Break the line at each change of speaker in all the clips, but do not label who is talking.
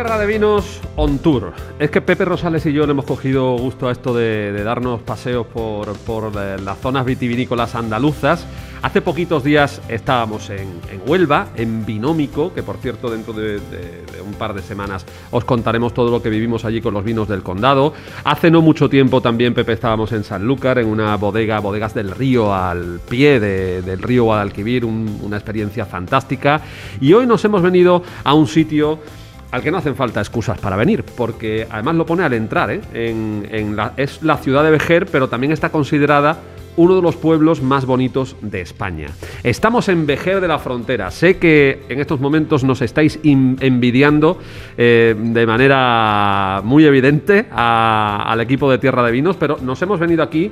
Tierra de Vinos on Tour. Es que Pepe Rosales y yo le hemos cogido gusto a esto de, darnos paseos por, por, las zonas vitivinícolas andaluzas. Hace poquitos días estábamos en, en Huelva, en Binómico, que por cierto dentro de, un par de semanas os contaremos todo lo que vivimos allí con los vinos del condado. Hace no mucho tiempo también, Pepe, estábamos en Sanlúcar, en una bodega, bodegas del río al pie de, del río Guadalquivir, un, una experiencia fantástica. Y hoy nos hemos venido a un sitio al que no hacen falta excusas para venir, porque además lo pone al entrar, ¿eh? en, la, es la ciudad de Vejer, pero también está considerada uno de los pueblos más bonitos de España. Estamos en Vejer de la Frontera. Sé que en estos momentos nos estáis envidiando eh, de manera muy evidente al equipo de Tierra de Vinos, pero nos hemos venido aquí,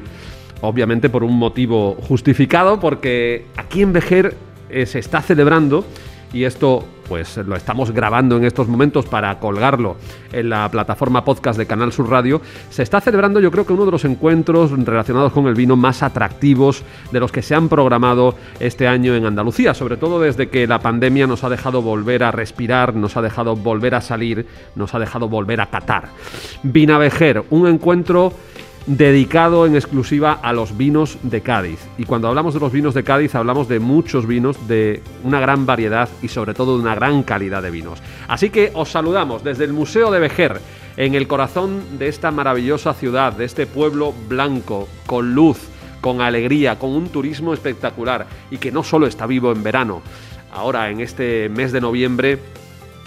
obviamente por un motivo justificado, porque aquí en Vejer eh, se está celebrando y esto pues lo estamos grabando en estos momentos para colgarlo en la plataforma podcast de Canal Sur Radio, se está celebrando yo creo que uno de los encuentros relacionados con el vino más atractivos de los que se han programado este año en Andalucía, sobre todo desde que la pandemia nos ha dejado volver a respirar, nos ha dejado volver a salir, nos ha dejado volver a catar. Vinavejer, un encuentro dedicado en exclusiva a los vinos de Cádiz. Y cuando hablamos de los vinos de Cádiz hablamos de muchos vinos, de una gran variedad y sobre todo de una gran calidad de vinos. Así que os saludamos desde el Museo de Vejer, en el corazón de esta maravillosa ciudad, de este pueblo blanco, con luz, con alegría, con un turismo espectacular y que no solo está vivo en verano, ahora en este mes de noviembre,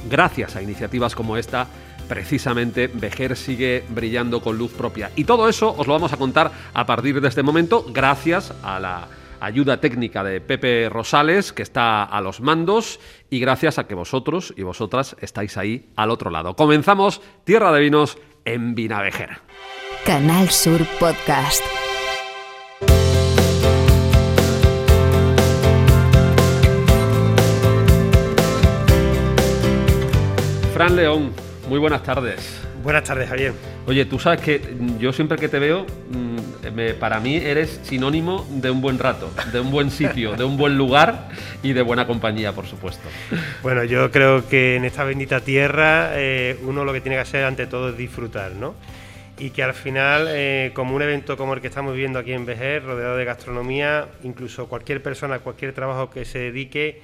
gracias a iniciativas como esta, precisamente Vejer sigue brillando con luz propia. Y todo eso os lo vamos a contar a partir de este momento, gracias a la ayuda técnica de Pepe Rosales, que está a los mandos, y gracias a que vosotros y vosotras estáis ahí al otro lado. Comenzamos Tierra de Vinos en Vinavejer.
Canal Sur Podcast.
Fran León, muy buenas tardes.
Buenas tardes, Javier.
Oye, tú sabes que yo siempre que te veo, me, para mí eres sinónimo de un buen rato, de un buen sitio, de un buen lugar y de buena compañía, por supuesto.
Bueno, yo creo que en esta bendita tierra eh, uno lo que tiene que hacer ante todo es disfrutar, ¿no? Y que al final, eh, como un evento como el que estamos viviendo aquí en Vejer, rodeado de gastronomía, incluso cualquier persona, cualquier trabajo que se dedique,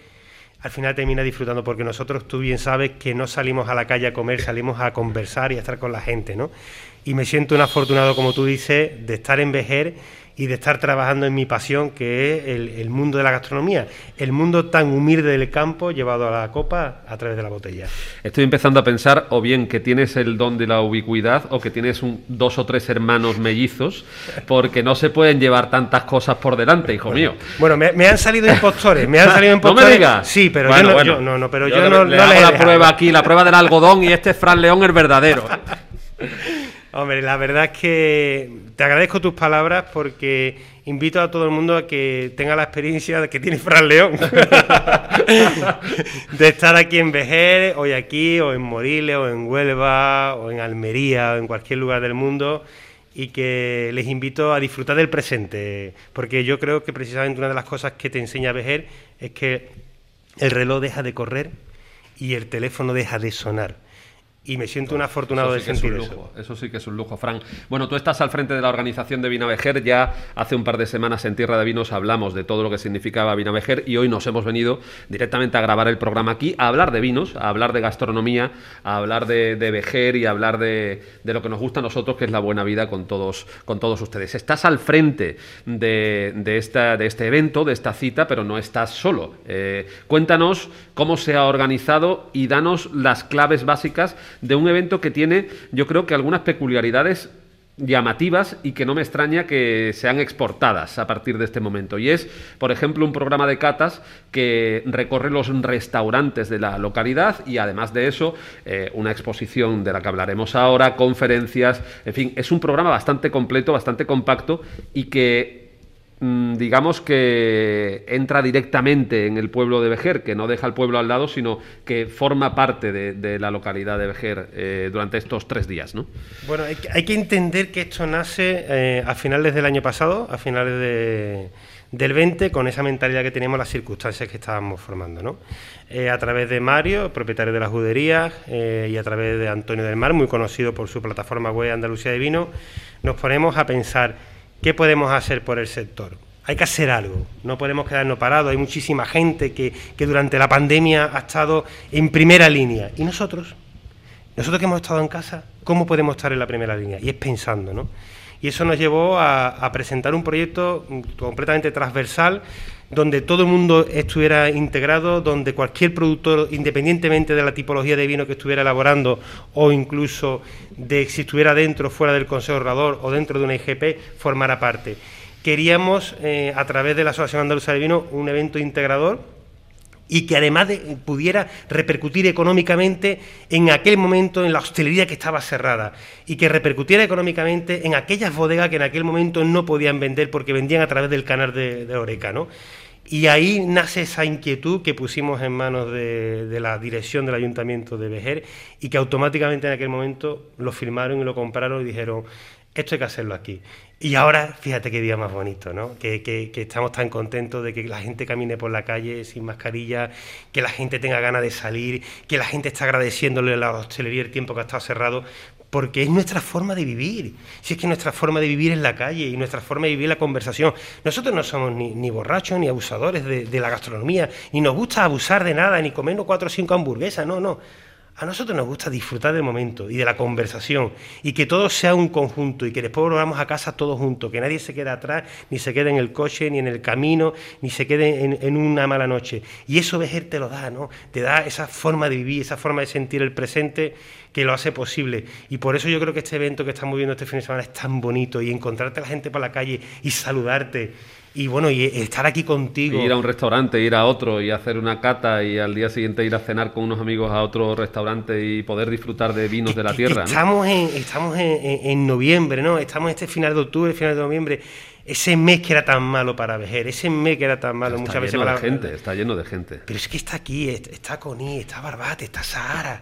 al final termina disfrutando, porque nosotros, tú bien sabes, que no salimos a la calle a comer, salimos a conversar y a estar con la gente, ¿no? Y me siento un afortunado, como tú dices, de estar en Vejer y de estar trabajando en mi pasión, que es el, el, mundo de la gastronomía, el mundo tan humilde del campo llevado a la copa a través de la botella.
Estoy empezando a pensar o bien que tienes el don de la ubicuidad o que tienes un, dos o tres hermanos mellizos, porque no se pueden llevar tantas cosas por delante, hijo mío.
Bueno, me, me han salido impostores, me han salido impostores.
no me digas.
Sí, pero
bueno,
yo, no,
bueno.
yo, no, no, pero
yo,
yo,
le,
no,
le
no
hago
les he
la
dejado.
prueba aquí, la prueba del algodón y este es Fran León el verdadero.
Hombre, la verdad es que te agradezco tus palabras porque invito a todo el mundo a que tenga la experiencia que tiene Fran León. De estar aquí en Vejer, hoy aquí, o en Moriles, o en Huelva, o en Almería, o en cualquier lugar del mundo y que les invito a disfrutar del presente, porque yo creo que precisamente una de las cosas que te enseña Vejer es que el reloj deja de correr y el teléfono deja de sonar y me siento un afortunado
eso sí
de sentir
es un lujo, eso. Eso sí que es un lujo, Fran. Bueno, tú estás al frente de la organización de Vinavejer. Ya hace un par de semanas en Tierra de Vinos hablamos de todo lo que significaba Vinavejer y hoy nos hemos venido directamente a grabar el programa aquí, a hablar de vinos, a hablar de gastronomía, a hablar de, de Vejer y a hablar de, de, lo que nos gusta a nosotros, que es la buena vida con todos, con todos ustedes. Estás al frente de, de, esta, de este evento, de esta cita, pero no estás solo. Eh, cuéntanos cómo se ha organizado y danos las claves básicas de un evento que tiene, yo creo que algunas peculiaridades llamativas y que no me extraña que sean exportadas a partir de este momento. Y es, por ejemplo, un programa de catas que recorre los restaurantes de la localidad y además de eso, eh, una exposición de la que hablaremos ahora, conferencias, en fin, es un programa bastante completo, bastante compacto y que digamos que entra directamente en el pueblo de Vejer, que no deja el pueblo al lado, sino que forma parte de, la localidad de Vejer eh, durante estos tres días, ¿no?
Bueno, hay que, entender que esto nace eh, a finales del año pasado, a finales de del 20 con esa mentalidad que teníamos, las circunstancias que estábamos formando. ¿no? Eh, a través de Mario, propietario de las juderías, y a través de Antonio del Mar, muy conocido por su plataforma web Andalucía de Vino, nos ponemos a pensar qué podemos hacer por el sector. Hay que hacer algo, no podemos quedarnos parados. Hay muchísima gente que, que durante la pandemia ha estado en primera línea. ¿Y nosotros? Nosotros que hemos estado en casa, ¿cómo podemos estar en la primera línea? Y es pensando, ¿no? y eso nos llevó a, presentar un proyecto completamente transversal donde todo el mundo estuviera integrado, donde cualquier productor, independientemente de la tipología de vino que estuviera elaborando o incluso de si estuviera dentro, fuera del Consejo Orador o dentro de una IGP, formara parte. Queríamos, eh, a través de la Asociación Andaluza de Vino, un evento integrador y que además pudiera repercutir económicamente en aquel momento en la hostelería que estaba cerrada y que repercutiera económicamente en aquellas bodegas que en aquel momento no podían vender porque vendían a través del canal de, Oreca, ¿no? Y ahí nace esa inquietud que pusimos en manos de, de, la dirección del ayuntamiento de Vejer y que automáticamente en aquel momento lo firmaron y lo compraron y dijeron, esto hay que hacerlo aquí. Y ahora, fíjate qué día más bonito, ¿no? Que, estamos tan contentos de que la gente camine por la calle sin mascarilla, que la gente tenga ganas de salir, que la gente está agradeciéndole a la hostelería el tiempo que ha estado cerrado, porque es nuestra forma de vivir. Si es que nuestra forma de vivir es la calle y nuestra forma de vivir la conversación. Nosotros no somos ni, borrachos ni abusadores de, la gastronomía, ni nos gusta abusar de nada, ni comernos cuatro o cinco hamburguesas, no, no. A nosotros nos gusta disfrutar del momento y de la conversación y que todo sea un conjunto y que después volvamos a casa todos juntos, que nadie se quede atrás, ni se quede en el coche, ni en el camino, ni se quede en, una mala noche. Y eso Vejer te lo da, ¿no? Te da esa forma de vivir, esa forma de sentir el presente que lo hace posible. Y por eso yo creo que este evento que estamos viendo este fin de semana es tan bonito y encontrarte a la gente por la calle y saludarte y bueno, y estar aquí contigo.
ir a un restaurante, ir a otro y hacer una cata y al día siguiente ir a cenar con unos amigos a otro restaurante y poder disfrutar de vinos de la tierra.
Estamos, en, estamos en, noviembre, ¿no? Estamos este final de octubre, final de noviembre. Ese mes que era tan malo para Vejer, ese mes que era tan malo muchas veces
para... gente, está lleno de gente.
Pero es que está aquí, está Coní, está Barbate, está Sahara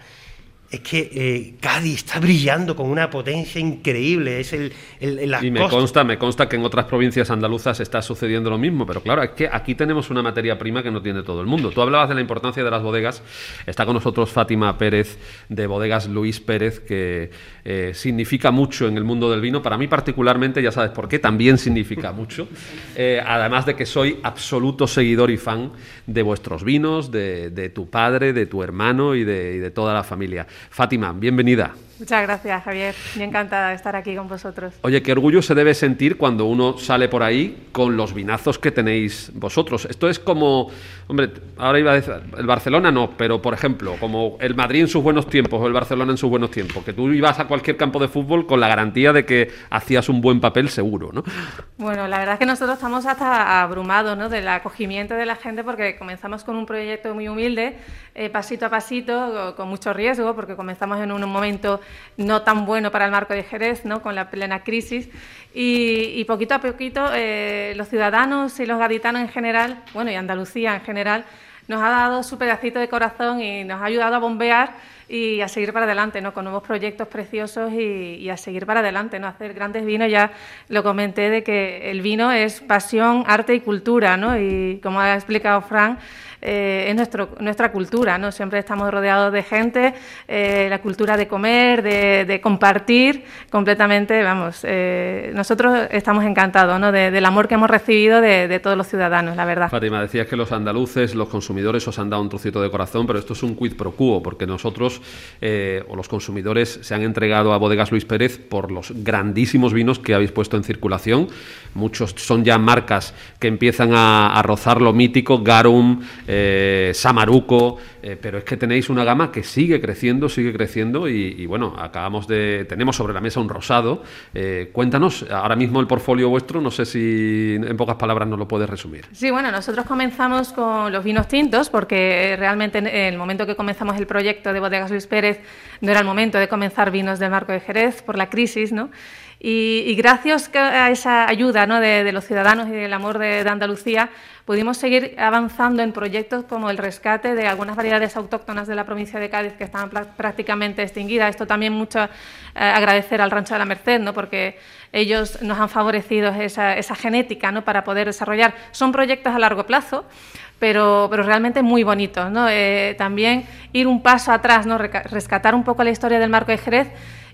es que eh, Cádiz está brillando con una potencia increíble. Es el,
y me consta, me consta que en otras provincias andaluzas está sucediendo lo mismo, pero claro, es que aquí tenemos una materia prima que no tiene todo el mundo. Tú hablabas de la importancia de las bodegas. Está con nosotros Fátima Pérez de Bodegas Luis Pérez, que eh, significa mucho en el mundo del vino. Para mí particularmente, ya sabes por qué, también significa mucho. Eh, además de que soy absoluto seguidor y fan de vuestros vinos, de, tu padre, de tu hermano y de toda la familia. Fátima, bienvenida.
Muchas gracias, Javier. Me encantada de estar aquí con vosotros.
Oye, qué orgullo se debe sentir cuando uno sale por ahí con los vinazos que tenéis vosotros. Esto es como, hombre, ahora iba a decir, el Barcelona no, pero por ejemplo, como el Madrid en sus buenos tiempos o el Barcelona en sus buenos tiempos, que tú ibas a cualquier campo de fútbol con la garantía de que hacías un buen papel seguro, ¿no?
Bueno, la verdad es que nosotros estamos hasta abrumados ¿no? del acogimiento de la gente porque comenzamos con un proyecto muy humilde, eh, pasito a pasito, con mucho riesgo, porque comenzamos en un momento no tan bueno para el marco de Jerez, ¿no? con la plena crisis. Y, poquito a poquito eh, los ciudadanos y los gaditanos en general, bueno, y Andalucía en general, nos ha dado su pedacito de corazón y nos ha ayudado a bombear y a seguir para adelante, ¿no? Con nuevos proyectos preciosos y, a seguir para adelante, ¿no? Hacer grandes vinos, ya lo comenté de que el vino es pasión, arte y cultura, ¿no? Y como ha explicado Frank, eh, es nuestro, nuestra cultura, ¿no? Siempre estamos rodeados de gente, eh, la cultura de comer, de, compartir, completamente, vamos, eh, nosotros estamos encantados, ¿no? del amor que hemos recibido de, todos los ciudadanos, la verdad.
Fátima, decías que los andaluces, los consumidores os han dado un trocito de corazón, pero esto es un quid pro quo, porque nosotros, o los consumidores, se han entregado a Bodegas Luis Pérez por los grandísimos vinos que habéis puesto en circulación. Muchos son ya marcas que empiezan a, rozar lo mítico, Garum, Samaruco, eh, pero es que tenéis una gama que sigue creciendo, sigue creciendo y, bueno, acabamos de, tenemos sobre la mesa un rosado. Eh, cuéntanos, ahora mismo el portfolio vuestro, no sé si en pocas palabras nos lo puedes resumir.
Sí, bueno, nosotros comenzamos con los vinos tintos porque realmente en el momento que comenzamos el proyecto de bodegas Luis Pérez no era el momento de comenzar vinos del marco de Jerez por la crisis, ¿no? Y, gracias a esa ayuda de, los ciudadanos y del amor de, Andalucía, pudimos seguir avanzando en proyectos como el rescate de algunas variedades autóctonas de la provincia de Cádiz que estaban prácticamente extinguidas. Esto también mucho eh, agradecer al Rancho de la Merced, ¿no? porque ellos nos han favorecido esa, genética ¿no? para poder desarrollar. Son proyectos a largo plazo. Pero, pero, realmente muy bonitos. ¿no? Eh, también ir un paso atrás, ¿no? rescatar un poco la historia del marco de Jerez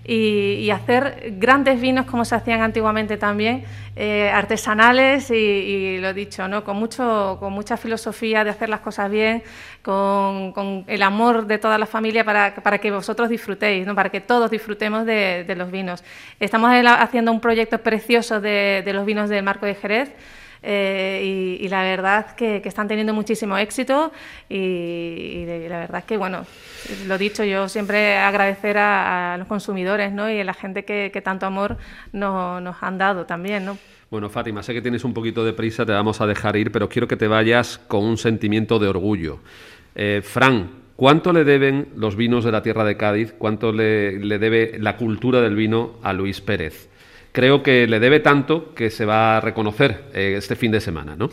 y, hacer grandes vinos como se hacían antiguamente también, eh, artesanales y, lo he dicho, ¿no? con, mucho, con mucha filosofía de hacer las cosas bien, con, el amor de toda la familia para, para que vosotros disfrutéis, ¿no? para que todos disfrutemos de, los vinos. Estamos haciendo un proyecto precioso de, de los vinos del Marco de Jerez. Eh, y, la verdad que, están teniendo muchísimo éxito y, la verdad que, bueno, lo dicho, yo siempre agradecer a, los consumidores ¿no? y a la gente que, tanto amor nos, han dado también. ¿no?
Bueno, Fátima, sé que tienes un poquito de prisa, te vamos a dejar ir, pero quiero que te vayas con un sentimiento de orgullo. Eh, Fran, ¿cuánto le deben los vinos de la tierra de Cádiz? ¿Cuánto le debe la cultura del vino a Luis Pérez? Creo que le debe tanto que se va a reconocer eh, este fin de semana, ¿no?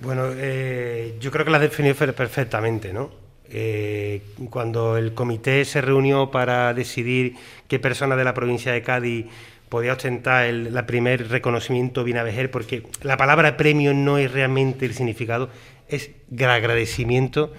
Bueno, eh, yo creo que la has definido perfectamente, ¿no? Eh, cuando el comité se reunió para decidir qué persona de la provincia de Cádiz podía ostentar el primer reconocimiento Vinavejer, porque la palabra premio no es realmente el significado, es agradecimiento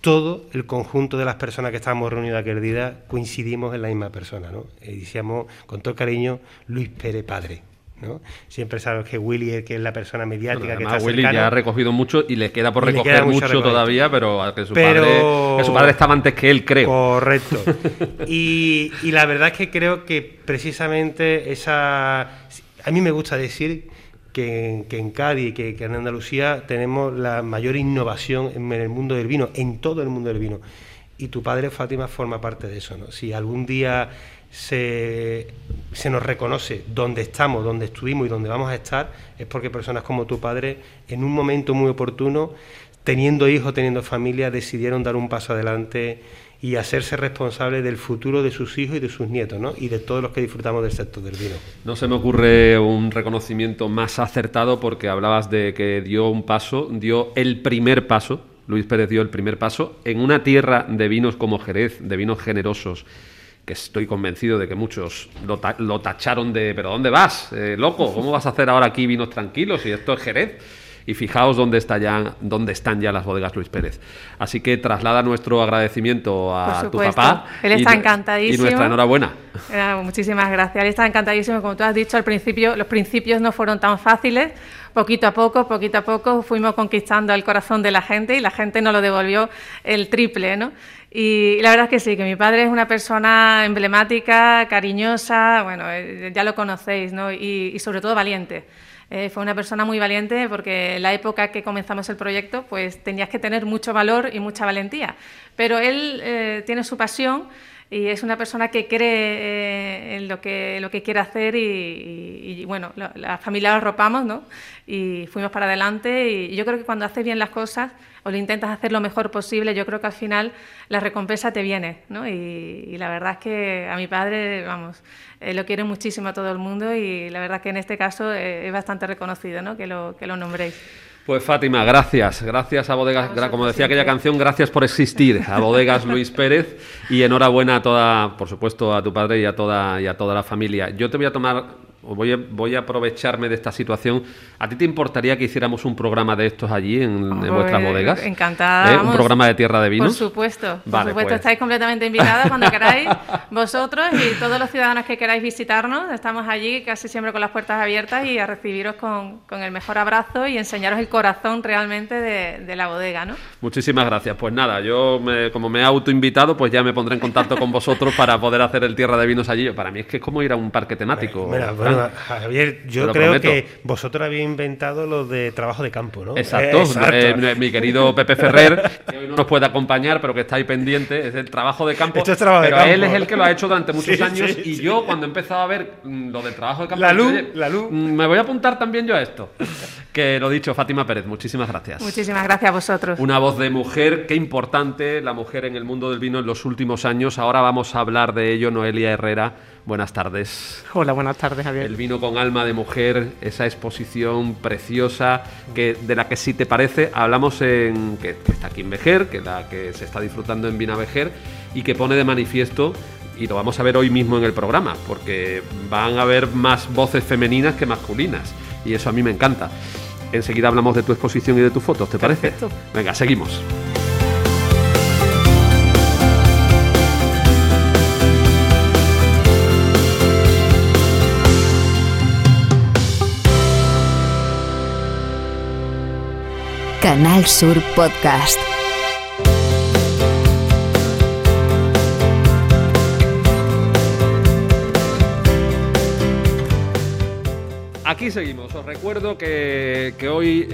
todo el conjunto de las personas que estábamos reunidas aquel día coincidimos en la misma persona, ¿no? Y decíamos con todo cariño Luis Pérez Padre. ¿no? Siempre sabes que Willy es que es la persona mediática que está
Willy ya ha recogido mucho y le queda por recoger mucho, todavía, pero que su, Padre, su padre estaba antes que él, creo.
Correcto. y, y la verdad es que creo que precisamente esa... A mí me gusta decir que, en Cádiz, que, que en Andalucía tenemos la mayor innovación en el mundo del vino, en todo el mundo del vino. Y tu padre, Fátima, forma parte de eso. Si algún día se, se, nos reconoce dónde estamos, dónde estuvimos y dónde vamos a estar, es porque personas como tu padre, en un momento muy oportuno, teniendo hijos, teniendo familia, decidieron dar un paso adelante y hacerse responsable del futuro de sus hijos y de sus nietos, ¿no? Y de todos los que disfrutamos del sector del vino.
No se me ocurre un reconocimiento más acertado porque hablabas de que dio un paso, dio el primer paso, Luis Pérez dio el primer paso en una tierra de vinos como Jerez, de vinos generosos que estoy convencido de que muchos lo, tacharon de, pero ¿dónde vas, eh, loco? ¿Cómo vas a hacer ahora aquí vinos tranquilos si esto es Jerez? Y fijaos dónde, está ya, dónde están ya las bodegas Luis Pérez. Así que traslada nuestro agradecimiento a tu papá.
Él está encantadísimo.
Y nuestra enhorabuena.
Eh, muchísimas gracias. Él está encantadísimo. Como tú has dicho al principio, los principios no fueron tan fáciles. Poquito a poco, poquito a poco fuimos conquistando el corazón de la gente y la gente nos lo devolvió el triple, ¿no? Y la verdad es que sí, que mi padre es una persona emblemática, cariñosa, bueno, eh, ya lo conocéis, ¿no? y sobre todo valiente. Eh, fue una persona muy valiente porque en la época que comenzamos el proyecto pues tenías que tener mucho valor y mucha valentía. Pero él eh, tiene su pasión y es una persona que cree eh, en lo que, lo que quiere hacer y, bueno, la, familia lo arropamos ¿no? y fuimos para adelante y yo creo que cuando haces bien las cosas o lo intentas hacer lo mejor posible, yo creo que al final la recompensa te viene ¿no? y, la verdad es que a mi padre, vamos, eh, lo quiere muchísimo a todo el mundo y la verdad que en este caso eh, es bastante reconocido ¿no? que, lo, que lo nombréis.
Pues Fátima, gracias. Gracias a Bodegas, como decía aquella canción, gracias por existir. A Bodegas Luis Pérez y enhorabuena a toda, por supuesto, a tu padre y a toda, y a toda la familia. Yo te voy a tomar voy a, voy a aprovecharme de esta situación. ¿A ti te importaría que hiciéramos un programa de estos allí en, vuestras bodegas?
Encantada.
¿Eh? ¿Un programa de tierra de vinos?
Por supuesto. Por supuesto, pues. estáis completamente invitados cuando queráis, vosotros y todos los ciudadanos que queráis visitarnos. Estamos allí casi siempre con las puertas abiertas y a recibiros con, con el mejor abrazo y enseñaros el corazón realmente de, de, la bodega. ¿no?
Muchísimas gracias. Pues nada, yo como me he autoinvitado, pues ya me pondré en contacto con vosotros para poder hacer el tierra de vinos allí. Para mí es que es como ir a un parque temático.
Mira,
Fran.
Bueno, Javier, yo creo
prometo.
que vosotros habéis inventado lo de trabajo de campo, ¿no?
Exacto,
Eh, exacto.
Eh, mi querido Pepe Ferrer, que hoy no nos puede acompañar, pero que está ahí pendiente, es el trabajo de campo.
Esto es trabajo de
pero
campo.
él es el que lo ha hecho durante muchos
Sí,
años
sí,
y
sí.
yo cuando he empezado a ver mm, lo del trabajo de campo,
La luz,
"Oye,
la luz".
mm, me voy a apuntar también yo a esto. Que lo dicho, Fátima Pérez, muchísimas gracias.
Muchísimas gracias a vosotros.
Una voz de mujer, qué importante la mujer en el mundo del vino en los últimos años. Ahora vamos a hablar de ello, Noelia Herrera. Buenas tardes.
Hola, buenas tardes, Javier.
El vino con alma de mujer, esa exposición preciosa que de la que si te parece hablamos en que, que está aquí en Vejer, que la que se está disfrutando en Vina Vejer y que pone de manifiesto y lo vamos a ver hoy mismo en el programa, porque van a haber más voces femeninas que masculinas y eso a mí me encanta. Enseguida hablamos de tu exposición y de tus fotos, ¿te parece?
Perfecto.
Venga, seguimos.
Canal Sur Podcast.
Aquí seguimos. Os recuerdo que, que hoy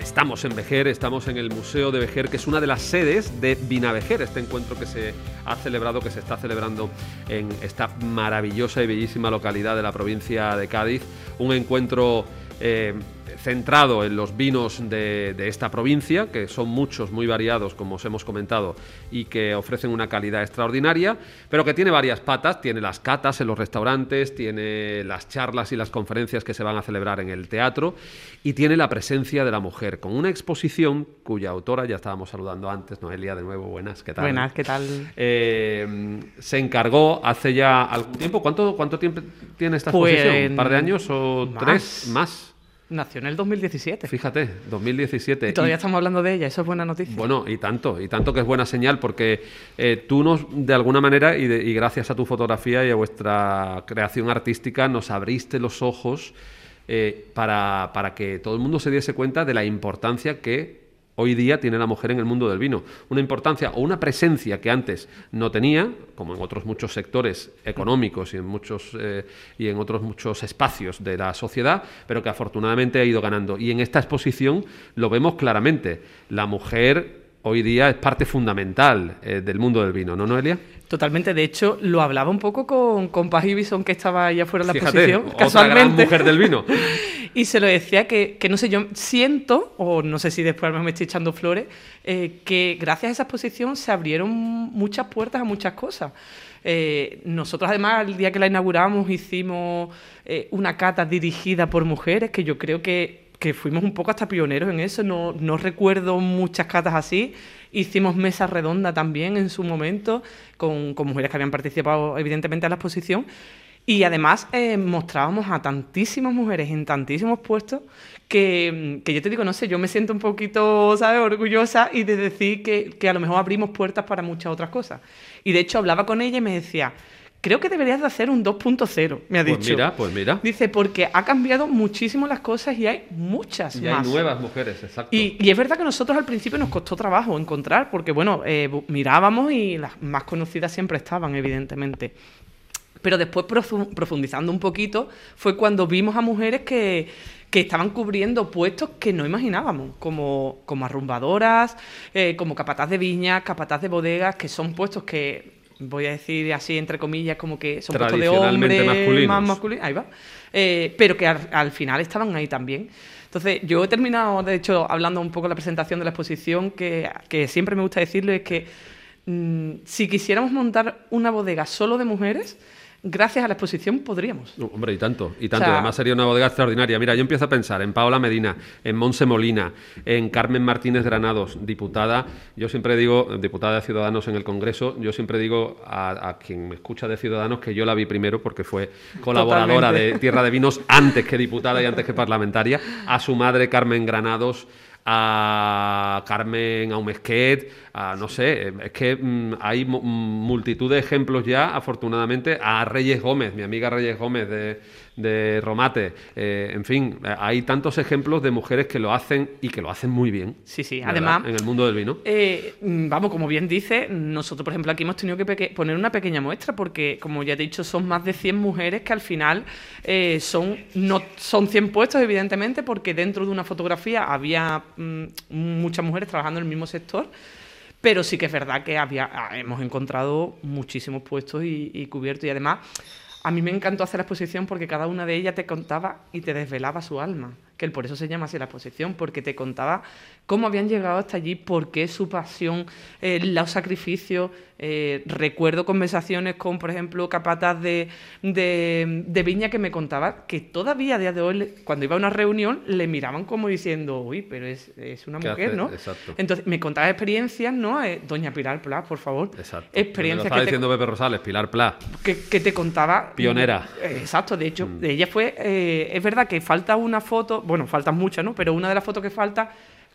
estamos en Vejer, estamos en el Museo de Vejer, que es una de las sedes de Vinavejer, este encuentro que se ha celebrado, que se está celebrando en esta maravillosa y bellísima localidad de la provincia de Cádiz. Un encuentro eh, centrado en los vinos de, de esta provincia, que son muchos, muy variados, como os hemos comentado, y que ofrecen una calidad extraordinaria, pero que tiene varias patas. Tiene las catas en los restaurantes, tiene las charlas y las conferencias que se van a celebrar en el teatro, y tiene la presencia de la mujer, con una exposición cuya autora, ya estábamos saludando antes, Noelia, de nuevo, buenas, ¿qué tal?
Buenas, ¿qué tal?
Eh, se encargó hace ya algún tiempo. ¿Cuánto, cuánto tiempo tiene esta
Pues,
exposición? ¿Un par de años o
más.
tres? Más.
Nació en el 2017.
Fíjate, 2017.
Y todavía
Y-
estamos hablando de ella, eso es buena noticia.
bueno, y tanto, y tanto que es buena señal, porque eh, tú nos, de alguna manera, y, de- y gracias a tu fotografía y a vuestra creación artística, nos abriste los ojos eh, para, para que todo el mundo se diese cuenta de la importancia que hoy día tiene la mujer en el mundo del vino. Una importancia o una presencia que antes no tenía, como en otros muchos sectores económicos y en muchos eh, y en otros muchos espacios de la sociedad, pero que afortunadamente ha ido ganando. Y en esta exposición lo vemos claramente. La mujer hoy día es parte fundamental eh, del mundo del vino, ¿no, Noelia?
Totalmente, de hecho, lo hablaba un poco con, con Paz Ibison, que estaba allá afuera de la
Fíjate,
exposición,
otra
casualmente.
gran mujer del vino.
y se lo decía que, que, no sé, yo siento, o no sé si después me estoy echando flores, eh, que gracias a esa exposición se abrieron muchas puertas a muchas cosas. Eh, nosotros además el día que la inauguramos hicimos eh, una cata dirigida por mujeres, que yo creo que, que fuimos un poco hasta pioneros en eso, no, no recuerdo muchas catas así. Hicimos mesa redonda también en su momento, con, con mujeres que habían participado evidentemente en la exposición. Y además eh, mostrábamos a tantísimas mujeres en tantísimos puestos que, que yo te digo, no sé, yo me siento un poquito, ¿sabes?, orgullosa y de decir que, que a lo mejor abrimos puertas para muchas otras cosas. Y de hecho hablaba con ella y me decía, creo que deberías de hacer un 2.0, me ha
Pues
dicho.
mira, pues mira.
Dice, porque ha cambiado muchísimo las cosas y hay muchas
Y hay
más.
nuevas mujeres, exacto.
Y, y es verdad que nosotros al principio nos costó trabajo encontrar, porque bueno, eh, mirábamos y las más conocidas siempre estaban, evidentemente. Pero después, profu- profundizando un poquito, fue cuando vimos a mujeres que, que estaban cubriendo puestos que no imaginábamos, como, como arrumbadoras, eh, como capataz de viñas, capataz de bodegas, que son puestos que, voy a decir así entre comillas, como que son puestos de hombres
masculinos.
más masculinos, ahí va, Eh, pero que al, al final estaban ahí también. Entonces, yo he terminado, de hecho, hablando un poco de la presentación de la exposición, que, que siempre me gusta decirlo, es que mm, si quisiéramos montar una bodega solo de mujeres, gracias a la exposición podríamos.
No, hombre, y tanto, y tanto.
O sea-
Además sería una bodega extraordinaria. Mira, yo empiezo a pensar en Paola Medina, en Monse Molina, en Carmen Martínez Granados, diputada. Yo siempre digo, diputada de Ciudadanos en el Congreso, yo siempre digo a, a quien me escucha de Ciudadanos que yo la vi primero porque fue colaboradora
Totalmente.
de Tierra de Vinos antes que diputada y antes que parlamentaria. A su madre Carmen Granados, a Carmen Aumesquet, a no sé, es que mm, hay mu- multitud de ejemplos ya, afortunadamente, a Reyes Gómez, mi amiga Reyes Gómez de, de Romate, eh, en fin, hay tantos ejemplos de mujeres que lo hacen y que lo hacen muy bien.
Sí, sí.
¿verdad?
Además,
En el mundo del vino.
Eh, mm, vamos, como bien dice, nosotros, por ejemplo, aquí hemos tenido que poner una pequeña muestra porque, como ya te he dicho, son más de 100 mujeres que al final eh, son, no, son 100 puestos, evidentemente, porque dentro de una fotografía había mm, muchas mujeres trabajando en el mismo sector. Pero sí que es verdad que había, ah, hemos encontrado muchísimos puestos y, y cubiertos. Y además, a mí me encantó hacer la exposición porque cada una de ellas te contaba y te desvelaba su alma. Que por eso se llama así la exposición, porque te contaba cómo habían llegado hasta allí, por qué su pasión, eh, los sacrificios. Eh, recuerdo conversaciones con, por ejemplo, capatas de, de, de Viña que me contaba que todavía a día de hoy, cuando iba a una reunión, le miraban como diciendo, uy, pero es, es una
¿Qué
mujer,
hace?
¿no?
Exacto.
Entonces, me contaba experiencias, ¿no? Eh, Doña Pilar Pla, por favor.
Exacto.
Experiencias
Me lo estaba
que te,
diciendo Pepe Rosales, Pilar Pla.
que, que te contaba.
Pionera.
Eh, Exacto, de hecho, ella fue. es verdad que falta una foto, bueno, faltan muchas, ¿no? Pero una de las fotos que falta.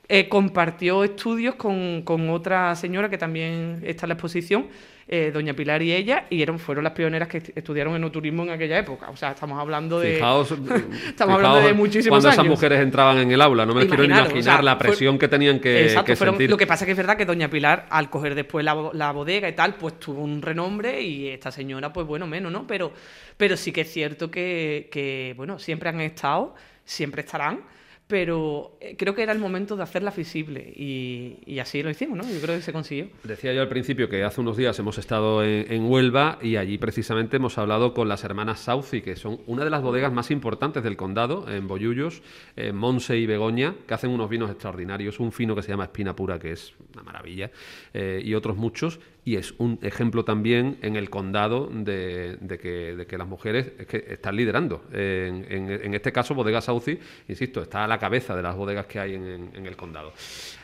Eh, compartió estudios con, con otra señora que también está en la exposición, eh, doña Pilar y ella, y eran, fueron las pioneras que est- estudiaron enoturismo en aquella época. O sea, estamos hablando de.
Fijaos,
Estamos hablando de muchísimos
cuando esas mujeres entraban en el aula, no me quiero ni imaginar
o sea,
la
fue-
presión que tenían que,
Exacto,
que
fueron-
sentir.
lo que pasa que es verdad que Doña Pilar, al coger después la, bo- la bodega y tal, pues tuvo un renombre y esta señora, pues bueno, menos, ¿no? Pero, pero sí que es cierto que, que, bueno, siempre han estado, siempre estarán, pero eh, creo que era el momento de hacerla visible y, así lo hicimos, ¿no? Yo creo que se consiguió.
Decía yo al principio que hace unos días hemos estado en, Huelva y allí precisamente hemos hablado con las hermanas Sauci, que son una de las bodegas más importantes del condado, en Bollullos, en Monse y Begoña, que hacen unos vinos extraordinarios, un fino que se llama Espina Pura, que es una maravilla, eh, y otros muchos, y es un ejemplo también en el condado de, de que, de que las mujeres es que están liderando. En, en- en este caso, Bodega Sauci, insisto, está a la cabeza de las bodegas que hay en- en- en el condado.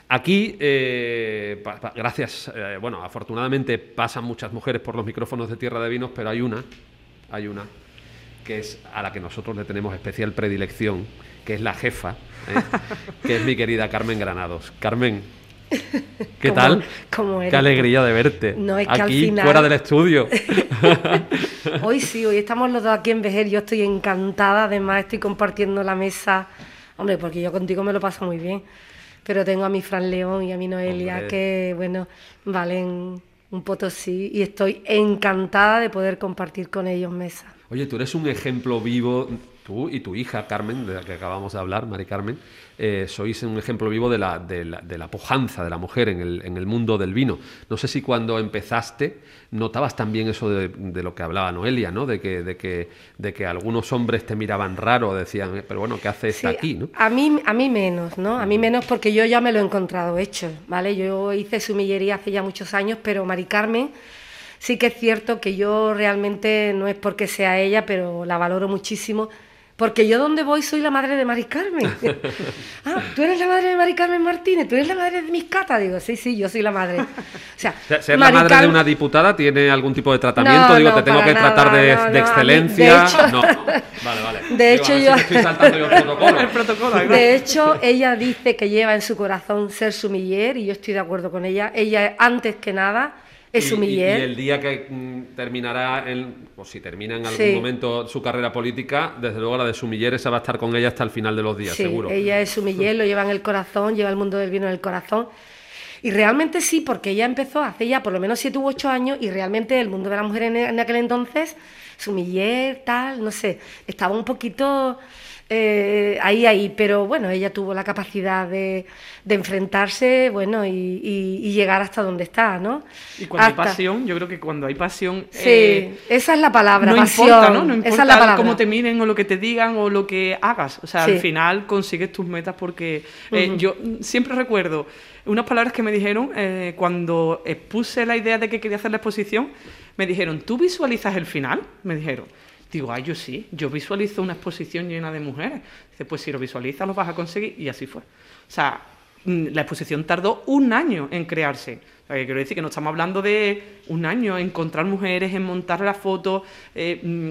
Aquí, eh, pa- pa- gracias, eh, bueno, afortunadamente pasan muchas mujeres por los micrófonos de Tierra de Vinos, pero hay una, hay una, que es a la que nosotros le tenemos especial predilección, que es la jefa, ¿eh? que es mi querida Carmen Granados. Carmen, ¿qué
¿Cómo-
tal?
cómo
Qué alegría de verte.
No, es que al
Aquí,
final-
fuera del estudio.
Hoy sí, hoy estamos los dos aquí en Vejer. Yo estoy encantada, además estoy compartiendo la mesa. Hombre, porque yo contigo me lo paso muy bien. Pero tengo a mi Fran León y a mi Noelia,
Hombre.
que, bueno, valen un potosí. Y estoy encantada de poder compartir con ellos mesa.
Oye, tú eres un ejemplo vivo, tú y tu hija Carmen, de la que acabamos de hablar, Mari Carmen, eh, sois un ejemplo vivo de la, de, la, de la pujanza de la mujer en el, en el mundo del vino. No sé si cuando empezaste notabas también eso de, de lo que hablaba Noelia, ¿no? De que, de, que, de que algunos hombres te miraban raro, decían, "Eh, pero bueno, ¿qué hace esta
Sí,
aquí? ¿no?
A mí, a mí menos, ¿no? A mí menos porque yo ya me lo he encontrado hecho, ¿vale? Yo hice sumillería hace ya muchos años, pero Mari Carmen sí que es cierto que yo realmente no es porque sea ella, pero la valoro muchísimo. Porque yo donde voy soy la madre de Mari Carmen. ah, tú eres la madre de Mari Carmen Martínez, tú eres la madre de mis catas. Digo, sí, sí, yo soy la madre. O sea,
Ser- la madre de una diputada tiene algún tipo de tratamiento,
No,
digo,
no,
te tengo que tratar de,
no,
de excelencia.
de hecho-
no, vale, vale.
De
Digo,
hecho, yo-
estoy saltando yo el protocolo.
El protocolo, ¿no?
De hecho, ella dice que lleva en su corazón ser sumiller y yo estoy de acuerdo con ella. Ella, antes que nada, es
Y- y-
sumiller.
Y, el día que mm, terminará, el, o si termina en algún
Sí.
momento su carrera política, desde luego la de sumiller esa va a estar con ella hasta el final de los días,
Sí,
seguro.
ella es sumiller, lo lleva en el corazón, lleva el mundo del vino en el corazón. Y realmente sí, porque ella empezó hace ya por lo menos 7 u 8 años y realmente el mundo de la mujer en, en aquel entonces, sumiller, tal, no sé, estaba un poquito eh, ahí, ahí, pero bueno, ella tuvo la capacidad de, de enfrentarse, bueno, y, y- y llegar hasta donde está, ¿no?
Y cuando
Hasta-
hay pasión, yo creo que cuando hay pasión.
Sí,
eh,
esa es la palabra,
no
pasión.
importa, ¿no? No
esa
importa
es la palabra.
cómo te miren o lo que te digan o lo que hagas. O sea,
Sí.
al final consigues tus metas porque eh, yo siempre recuerdo unas palabras que me dijeron eh, cuando expuse la idea de que quería hacer la exposición. Me dijeron, ¿tú visualizas el final? Me dijeron. Digo, ay, yo sí, yo visualizo una exposición llena de mujeres. Dice, pues si lo visualizas lo vas a conseguir. Y así fue. O sea, mm, la exposición tardó un año en crearse. Eh, quiero decir que no estamos hablando de un año, encontrar mujeres, en montar la foto. Eh, mm,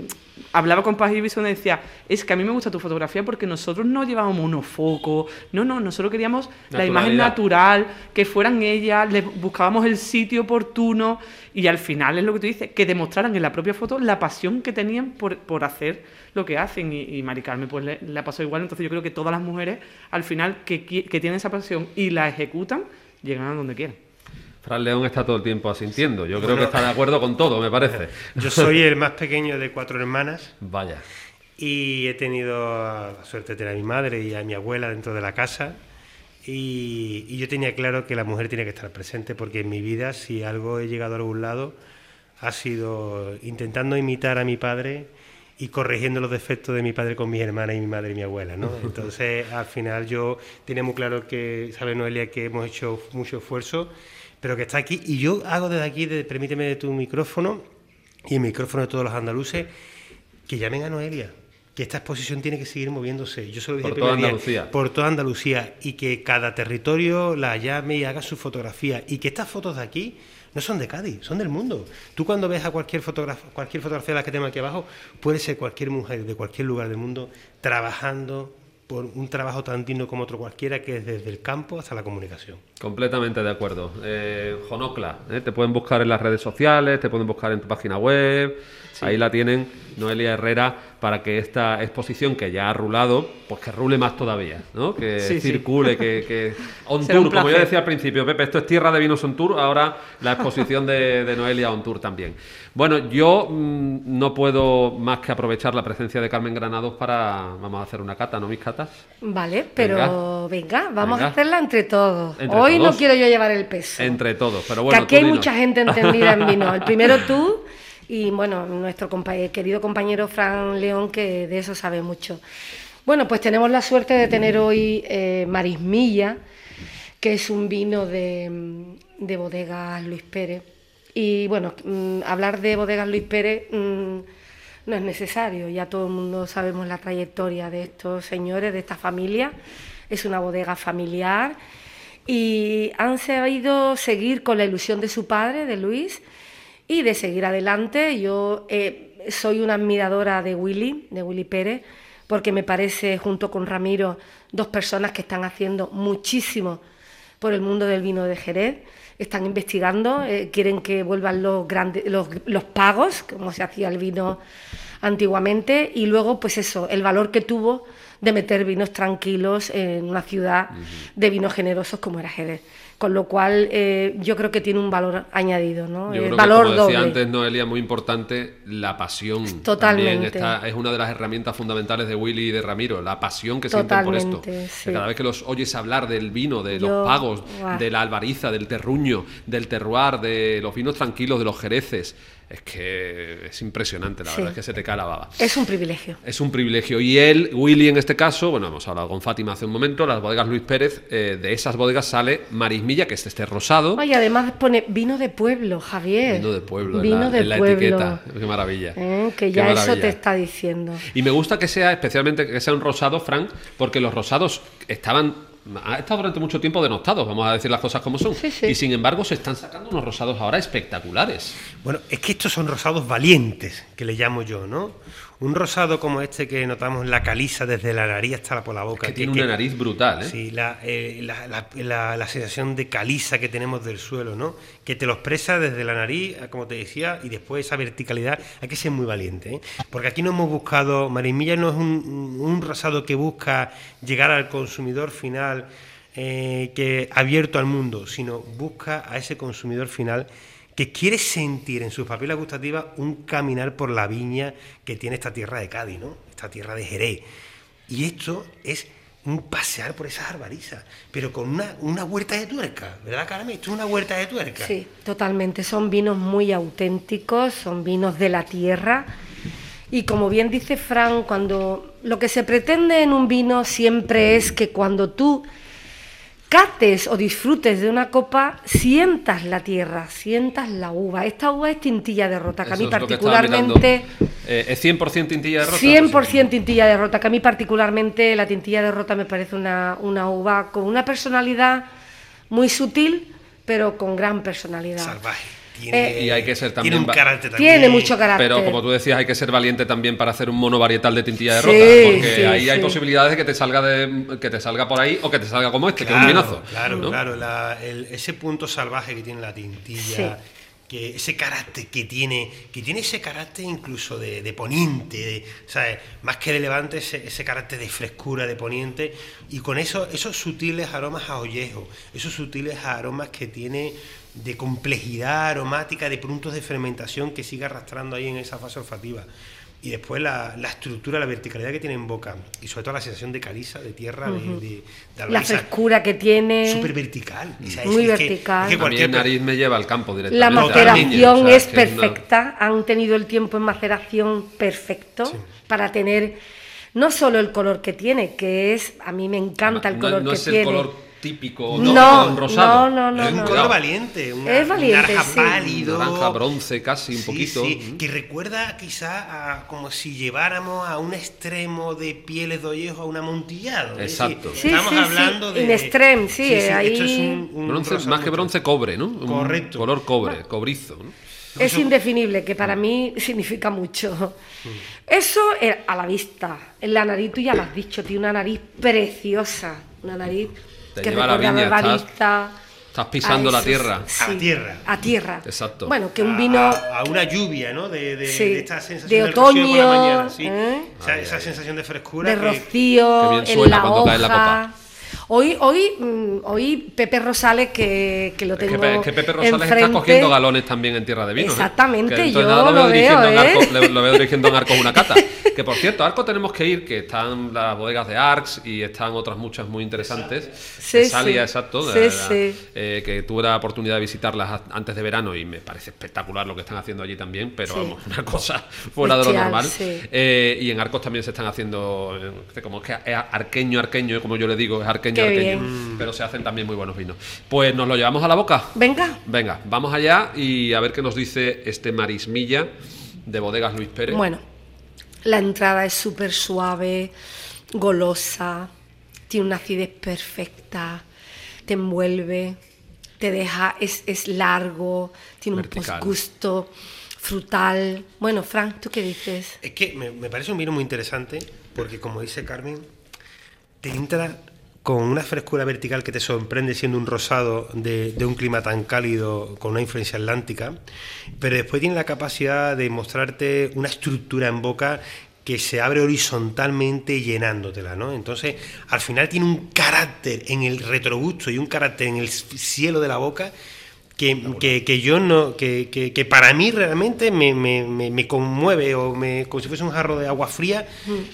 hablaba con Paz y y decía, es que a mí me gusta tu fotografía porque nosotros no llevábamos monofocos, no, no, nosotros queríamos la imagen natural, que fueran ellas, le buscábamos el sitio oportuno y al final es lo que tú dices, que demostraran en la propia foto la pasión que tenían por, por hacer lo que hacen. Y, y Mari Carmen pues le, pasado igual, entonces yo creo que todas las mujeres al final que, que tienen esa pasión y la ejecutan, llegan a donde quieran.
Fran León está todo el tiempo asintiendo. Yo creo que está de acuerdo con todo, me parece.
Yo soy el más pequeño de cuatro hermanas.
Vaya.
Y he tenido la suerte de tener a mi madre y a mi abuela dentro de la casa. Y, yo tenía claro que la mujer tiene que estar presente porque en mi vida, si algo he llegado a algún lado, ha sido intentando imitar a mi padre y corrigiendo los defectos de mi padre con mis hermanas y mi madre y mi abuela, ¿no? Entonces, al final yo tenía muy claro que, sabe Noelia, que hemos hecho mucho esfuerzo pero que está aquí. Y yo hago desde aquí, permíteme de tu micrófono y el micrófono de todos los andaluces, que llamen a Noelia. Que esta exposición tiene que seguir moviéndose. Yo se lo dije
por toda Andalucía.
por toda Andalucía. Y que cada territorio la llame y haga su fotografía. Y que estas fotos de aquí no son de Cádiz, son del mundo. Tú cuando ves a cualquier, cualquier fotografía de la que tengo aquí abajo, puede ser cualquier mujer de cualquier lugar del mundo trabajando por un trabajo tan digno como otro cualquiera, que es desde el campo hasta la comunicación.
Completamente de acuerdo. Eh, Jonocla, ¿eh? te pueden buscar en las redes sociales, te pueden buscar en tu página web. Ahí la tienen, Noelia Herrera, para que esta exposición que ya ha rulado, pues que rule más todavía, ¿no? Que circule, que, que, On Tour, como yo decía al principio, Pepe, esto es Tierra de Vinos On Tour, ahora la exposición de, Noelia On Tour también. Bueno, yo mm, no puedo más que aprovechar la presencia de Carmen Granados para, vamos a hacer una cata, ¿no, mis catas?
Vale, pero venga, vamos a hacerla entre todos. Hoy no quiero yo llevar el peso.
Entre todos, pero bueno.
Que aquí hay mucha gente entendida en vino. El primero tú y bueno, nuestro querido compañero Fran León, que de eso sabe mucho. Bueno, pues tenemos la suerte de tener hoy eh, Marismilla, que es un vino de, de bodegas Luis Pérez. Y bueno, mm, hablar de bodegas Luis Pérez mm, no es necesario, ya todo el mundo sabemos la trayectoria de estos señores, de esta familia. Es una bodega familiar y han sabido seguir con la ilusión de su padre, de Luis, y de seguir adelante. Yo eh, soy una admiradora de Willy, de Willy Pérez, porque me parece, junto con Ramiro, dos personas que están haciendo muchísimo por el mundo del vino de Jerez. Están investigando, eh, quieren que vuelvan los, grandes, los, los pagos, como se hacía el vino antiguamente, y luego, pues eso, el valor que tuvo de meter vinos tranquilos en una ciudad de vinos generosos como era Jerez con lo cual eh, yo creo que tiene un valor añadido, ¿no?
Yo
creo valor
que, como decía antes Noelia, muy importante la pasión.
Totalmente.
es una de las herramientas fundamentales de Willy y de Ramiro, la pasión que sienten por esto. cada vez que los oyes hablar del vino, de los pagos, de la albariza, del terruño, del terroir, de los vinos tranquilos, de los jereces, es que es impresionante, la verdad, es que se te cae la baba.
Es un privilegio.
Es un privilegio. Y él, Willy en este caso, bueno, hemos hablado con Fátima hace un momento, las bodegas Luis Pérez, eh, de esas bodegas sale Marismilla, que es este rosado.
Y además pone vino de pueblo, Javier.
Vino de pueblo, vino en la, etiqueta. Qué maravilla.
Eh, que ya eso te está diciendo.
Y me gusta que sea, especialmente que sea un rosado, Frank, porque los rosados estaban ha estado durante mucho tiempo denostados, vamos a decir las cosas como son. Y sin embargo se están sacando unos rosados ahora espectaculares.
Bueno, es que estos son rosados valientes, que le llamo yo, ¿no? Un rosado como este que notamos la caliza desde la nariz hasta la por la boca.
que, tiene una nariz brutal, ¿eh?
Sí, eh, la, la, sensación de caliza que tenemos del suelo, ¿no? Que te lo expresa desde la nariz, como te decía, y después esa verticalidad. Hay que ser muy valiente, ¿eh? Porque aquí no hemos buscado. Marimilla no es un, un rosado que busca llegar al consumidor final eh, que abierto al mundo, sino busca a ese consumidor final que quiere sentir en sus papilas gustativas un caminar por la viña que tiene esta tierra de Cádiz, ¿no? esta tierra de Jerez. Y esto es un pasear por esas arbarizas, pero con una, una huerta de tuerca, ¿verdad, Carmen? Esto es una huerta de tuerca.
Sí, totalmente. Son vinos muy auténticos, son vinos de la tierra. Y como bien dice Fran, cuando lo que se pretende en un vino siempre es que cuando tú cates o disfrutes de una copa, sientas la tierra, sientas la uva. Esta uva es tintilla de rota, que a mí particularmente...
Eh, ¿Es 100% tintilla de rota?
100% tintilla de rota, que a mí particularmente la tintilla de rota me parece una, una uva con una personalidad muy sutil, pero con gran personalidad.
Salvaje. Tiene,
Y hay que ser
tiene
también
un
va-
carácter también.
Tiene mucho carácter.
Pero como tú decías, hay que ser valiente también para hacer un mono varietal de tintilla de
Sí,
rota, porque
sí,
ahí hay posibilidades de que te salga de que te salga por ahí o que te salga como este, que es un vinazo.
Claro,
¿no?
claro. la- el- ese punto salvaje que tiene la tintilla, que ese carácter que tiene, que tiene ese carácter incluso de, de poniente, de, ¿sabes? más que de levante, ese, ese carácter de frescura de poniente, y con eso, esos sutiles aromas a ollejo, esos sutiles aromas que tiene de complejidad aromática, de puntos de fermentación que sigue arrastrando ahí en esa fase olfativa. Y después la, la estructura, la verticalidad que tiene en boca, y sobre todo la sensación de caliza, de tierra, de, de, de
La frescura que tiene.
súper vertical. O sea,
Muy vertical.
es que
A mí
cualquier
el nariz me lleva al campo directamente.
La maceración
niña, o sea,
es perfecta, han tenido el tiempo en maceración perfecto para tener no solo el color que tiene, que es, a mí me encanta el color
no
que
es
tiene.
el color típico
No,
no, rosado.
no, no,
es un
no.
color valiente, una-
Es valiente,
un naranja
sí.
pálido.
Naranja bronce casi un
Sí,
poquito.
sí, que recuerda quizá a como si lleváramos a un extremo de pieles de ollejo a un amontillado. es decir,
Exacto.
Sí,
estamos
sí, sí,
hablando de.
in extreme, sí, ahí-
esto es un, un
Bronce,
rosado
más que bronce, cobre, ¿no? Un
Correcto.
color cobre, cobrizo. ¿no?
Es indefinible, que para mí significa mucho. Eso eh, a la vista. En la nariz, tú ya lo has dicho, tiene una nariz preciosa. Una nariz
Te
que
lleva a la estás- pisando la tierra.
A tierra.
A tierra.
Exacto.
Bueno, que un vino.
A, a una lluvia, ¿no? De, de,
Sí,
de esta sensación
de
rocío por la
otoño,
mañana, sí.
¿eh?
Esa, esa sensación de frescura.
de
que-
rocío,
que bien
en la
cuando
hoja.
cae en la copa.
Hoy, hoy, mm, hoy Pepe Rosales, que, que lo
Es que,
tengo
Pe- que Pepe Rosales está
enfrente,
cogiendo galones también en Tierra de Vino. ¿eh?
Exactamente,
entonces
yo lo veo,
en
¿eh?
Le- lo veo dirigiendo en Arcos una cata. Que por cierto, a Arcos tenemos que ir, que están las bodegas de Arcs y están otras muchas muy interesantes.
Sí,
Salia,
sí.
exacto.
Sí,
de-
sí.
eh, que tuve la oportunidad de visitarlas antes de verano y me parece espectacular lo que están haciendo allí también, pero vamos, una cosa fuera de lo
Bestial,
normal. Eh, y en Arcos también se están haciendo, eh, como es que es arqueño, arqueño, como yo le digo, es arqueño,
Qué
arqueño.
bien.
Pero se hacen también muy buenos vinos. Pues nos lo llevamos a la boca.
Venga,
Venga, vamos allá y a ver qué nos dice este Marismilla de Bodegas Luis Pérez.
bueno, la entrada es súper suave, golosa, tiene una acidez perfecta, te envuelve, te deja, es, es largo, tiene
Vertical.
un posgusto frutal. Bueno, Frank, ¿tú qué dices?
Es que me, me parece un vino muy interesante porque, como dice Carmen, te entra con una frescura vertical que te sorprende siendo un rosado de, un clima tan cálido con una influencia atlántica, pero después tiene la capacidad de mostrarte una estructura en boca que se abre horizontalmente llenándotela, ¿no? Entonces, al final tiene un carácter en el retrogusto y un carácter en el cielo de la boca que, que, que yo no que, que, que para mí realmente me, me, me, me conmueve o me como si fuese un jarro de agua fría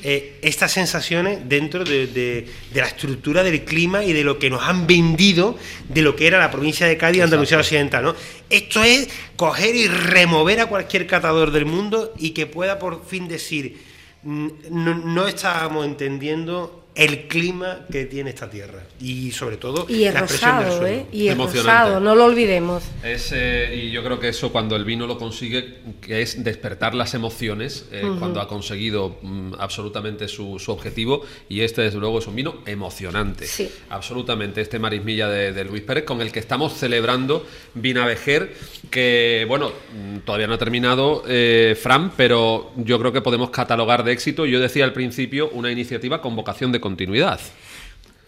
eh, estas sensaciones dentro de, de- de la estructura del clima y de lo que nos han vendido de lo que era la provincia de Cádiz Andalucía Occidental ¿no? esto es coger y remover a cualquier catador del mundo y que pueda por fin decir "Mm, no, no estábamos entendiendo el clima que tiene esta tierra y sobre todo
Y es
la expresión del
rosado,
suelo.
¿eh? Y rosado, no lo olvidemos.
Es, eh, y yo creo que eso cuando el vino lo consigue, que es despertar las emociones, eh, cuando ha conseguido mm, absolutamente su, su objetivo, y este desde luego es un vino emocionante.
Sí.
Absolutamente, este Marismilla de, de Luis Pérez, con el que estamos celebrando Vinavejer, que bueno, mm, todavía no ha terminado, eh, Fran, pero yo creo que podemos catalogar de éxito, yo decía al principio, una iniciativa con vocación de continuidad.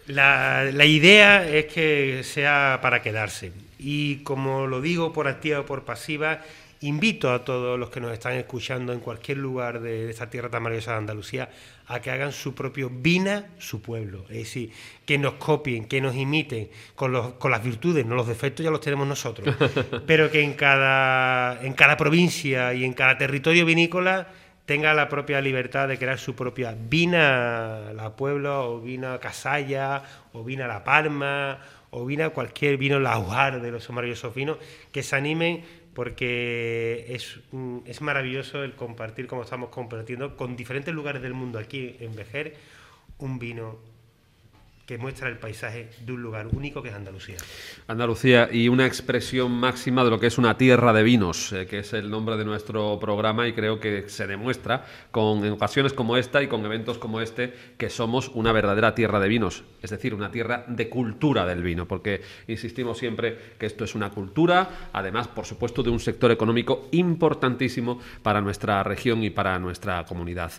La, la idea es que sea para quedarse. Y como lo digo por activa o por pasiva, invito a todos los que nos están escuchando en cualquier lugar de esta tierra tan maravillosa de Andalucía a que hagan su propio Vina, su pueblo. Es decir, que nos copien, que nos imiten con, los, con las virtudes, no los defectos ya los tenemos nosotros, pero que en cada, en cada provincia y en cada territorio vinícola tenga la propia libertad de crear su propia vina La Puebla o vina Casalla o vina La Palma o vina cualquier vino Laujar de los maravillosos vinos que se animen porque es, mm, es maravilloso el compartir como estamos compartiendo con diferentes lugares del mundo aquí en Vejer un vino que muestra el paisaje de un lugar único que es Andalucía.
Andalucía y una expresión máxima de lo que es una tierra de vinos, eh, que es el nombre de nuestro programa y creo que se demuestra con ocasiones como esta y con eventos como este que somos una verdadera tierra de vinos, es decir, una tierra de cultura del vino, porque insistimos siempre que esto es una cultura, además, por supuesto, de un sector económico importantísimo para nuestra región y para nuestra comunidad.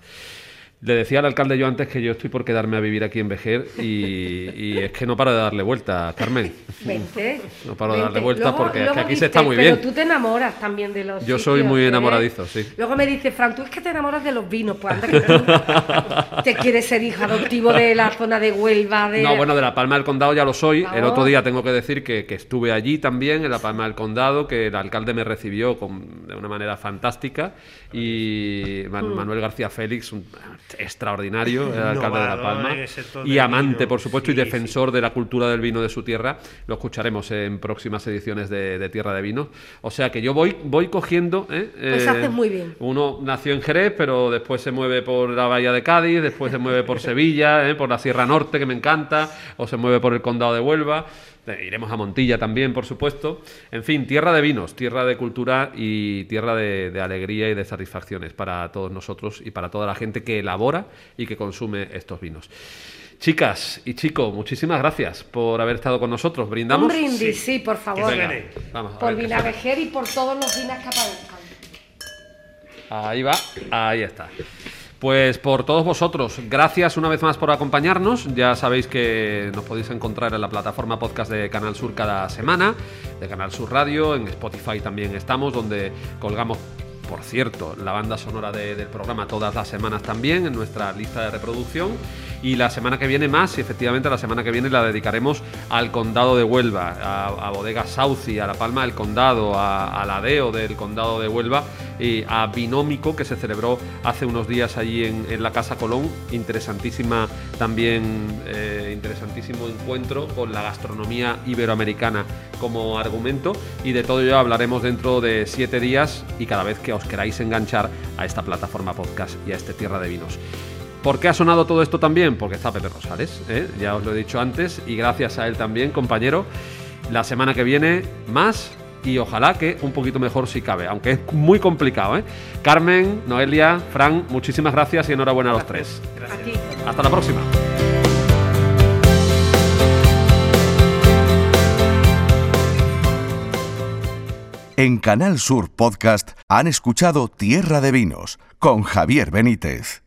Le decía al alcalde yo antes que yo estoy por quedarme a vivir aquí en Vejer y, y es que no paro de darle vuelta, Carmen.
Vente.
No paro de darle vuelta
Luego-
porque es que aquí se está muy
pero
bien.
tú te enamoras también de los
Yo soy muy enamoradizo, sí.
Luego me dice, Fran, tú es que te enamoras de los vinos. Pues anda que tú te quieres ser hijo adoptivo de la zona de Huelva. De...
No, bueno, de la Palma del Condado ya lo soy. El otro día tengo que decir que, que estuve allí también, en la Palma del Condado, que el alcalde me recibió con- de una manera fantástica. Y
Mm.
Manuel García Félix, un extraordinario, el alcalde de la Palma. Y amante,
vino.
por supuesto, y
Sí,
defensor de la cultura del vino de su tierra. Lo escucharemos en próximas ediciones de, de Tierra de Vino. O sea que yo voy, voy cogiendo. ¿eh?
Pues
Eh,
haces muy bien.
Uno nació en Jerez, pero después se mueve por la Bahía de Cádiz, después se mueve por Sevilla, ¿eh? por la Sierra Norte, que me encanta, o se mueve por el Condado de Huelva. Eh, Iremos a Montilla también, por supuesto. En fin, tierra de vinos, tierra de cultura y tierra de, de alegría y de satisfacciones para todos nosotros y para toda la gente que elabora y que consume estos vinos. Chicas y chicos, muchísimas gracias por haber estado con nosotros. ¿Brindamos?
Un brindis, sí, por favor.
Que
Venga, vamos. a
Por. Vinavejer y por todos los vinos que aparezcan.
Ahí va, ahí está. Pues por todos vosotros, gracias una vez más por acompañarnos. Ya sabéis que nos podéis encontrar en la plataforma podcast de Canal Sur cada semana, de Canal Sur Radio, en Spotify también estamos, donde colgamos, por cierto, la banda sonora de- del programa todas las semanas también en nuestra lista de reproducción. Y la semana que viene más, y efectivamente la semana que viene la dedicaremos al condado de Huelva, a, a Bodega Sauci, a La Palma del Condado, a, a la DEO del condado de Huelva a Binómico que se celebró hace unos días allí en, en la Casa Colón. Interesantísima también, eh, interesantísimo encuentro con la gastronomía iberoamericana como argumento y de todo ello hablaremos dentro de siete días y cada vez que os queráis enganchar a esta plataforma podcast y a este Tierra de Vinos. ¿Por qué ha sonado todo esto también? Porque está Pepe Rosales, ¿eh? ya os lo he dicho antes, y gracias a él también, compañero. La semana que viene más y ojalá que un poquito mejor si cabe, aunque es muy complicado. ¿eh? Carmen, Noelia, Fran, muchísimas gracias y enhorabuena a los tres.
A ti.
Hasta la próxima.
En Canal Sur Podcast han escuchado Tierra de Vinos con Javier Benítez.